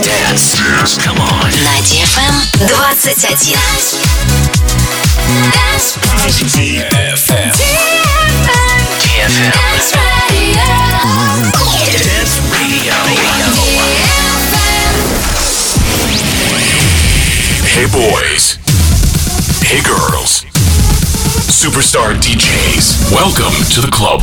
Dance. Dance. Come on. На DFM 21. Dance. DFM. DFM. Dance Radio. Hey boys. Hey girls. Superstar DJs. Welcome to the club.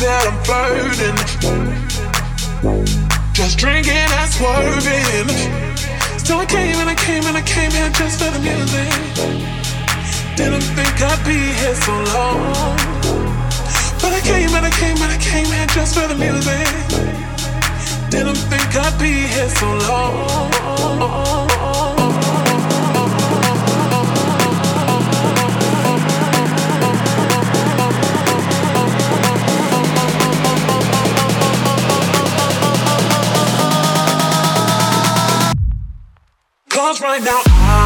That I'm flirting. Just drinking and swerving. So I came and I came and I came here just for the music. Didn't think I'd be here so long. But I came and I came and I came here just for the music. Didn't think I'd be here so long. Right now, I,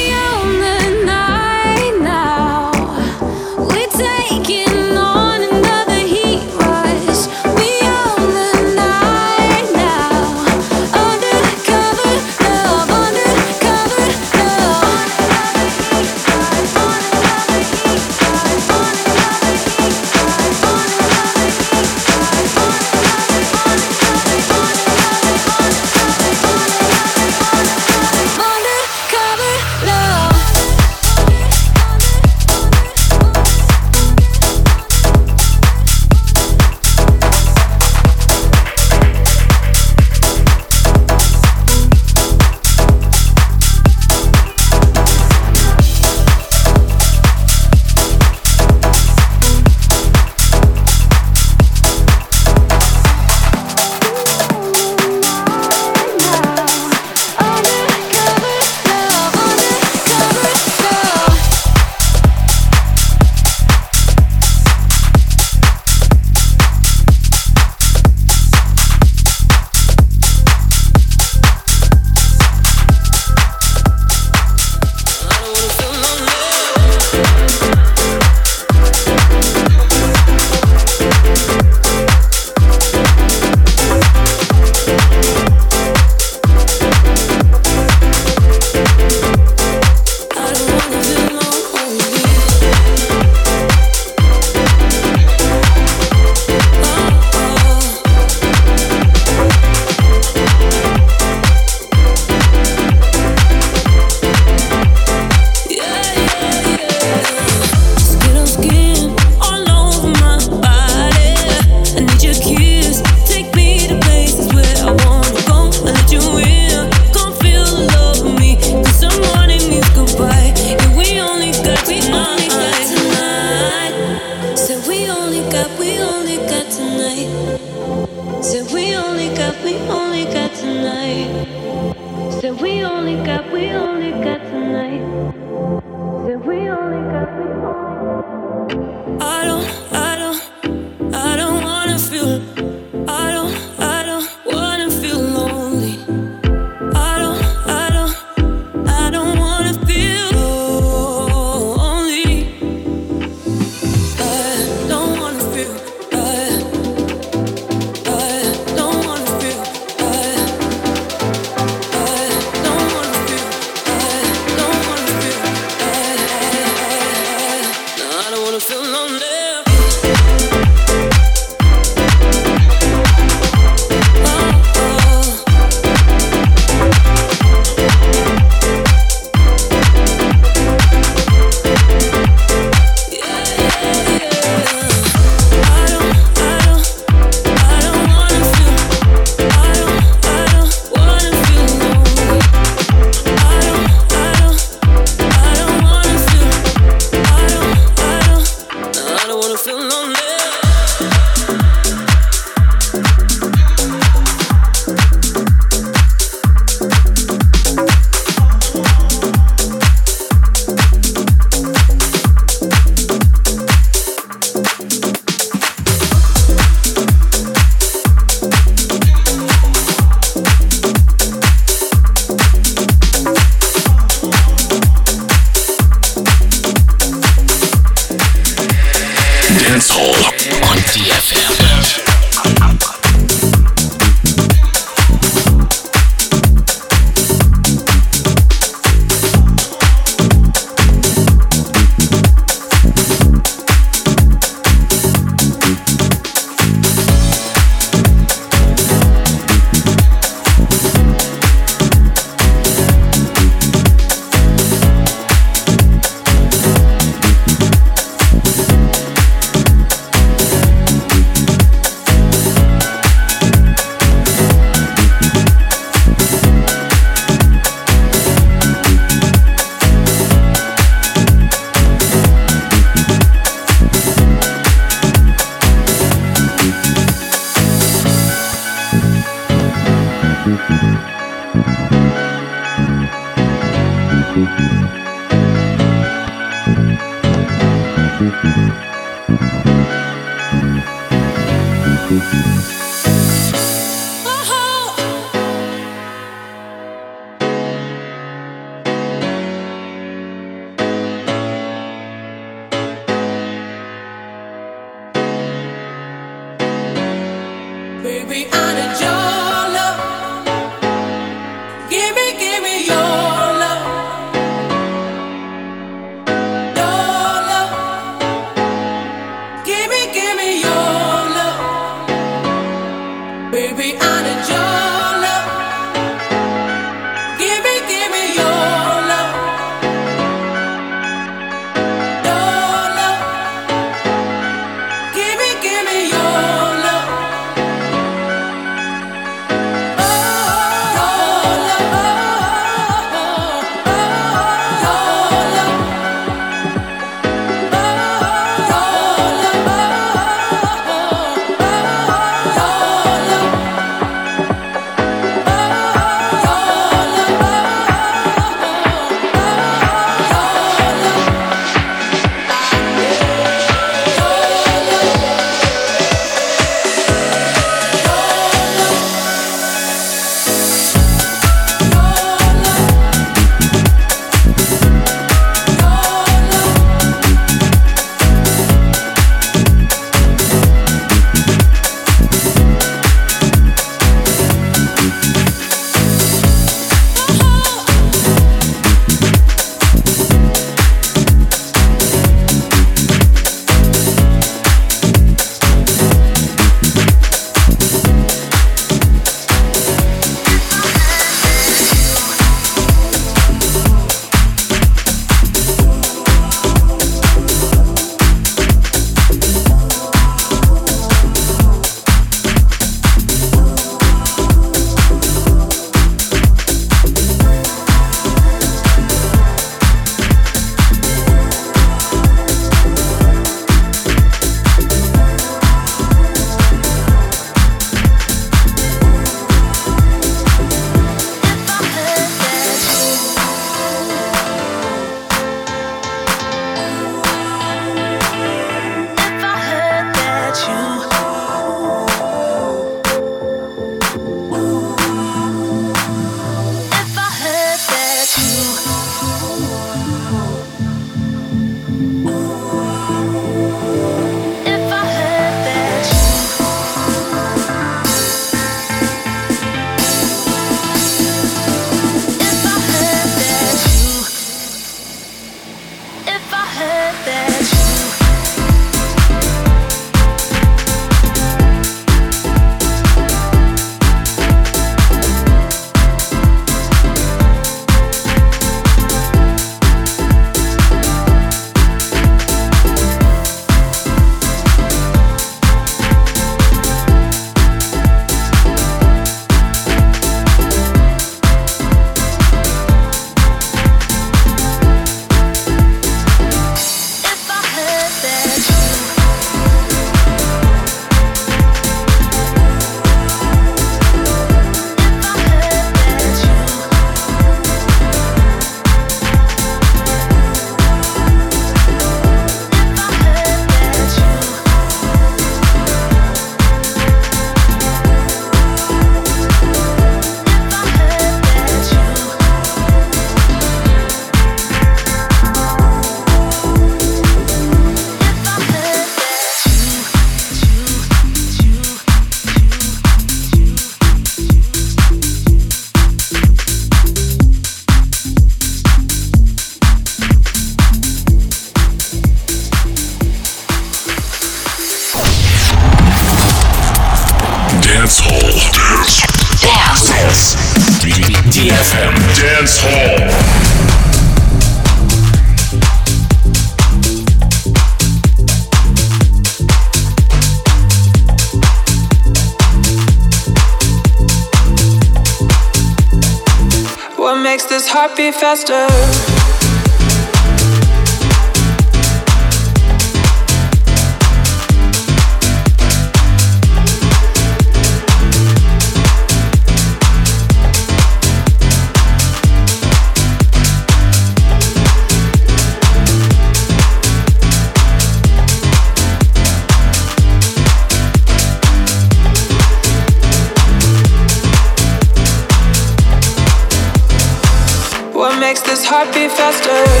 Makes this heart beat faster?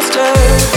Faster?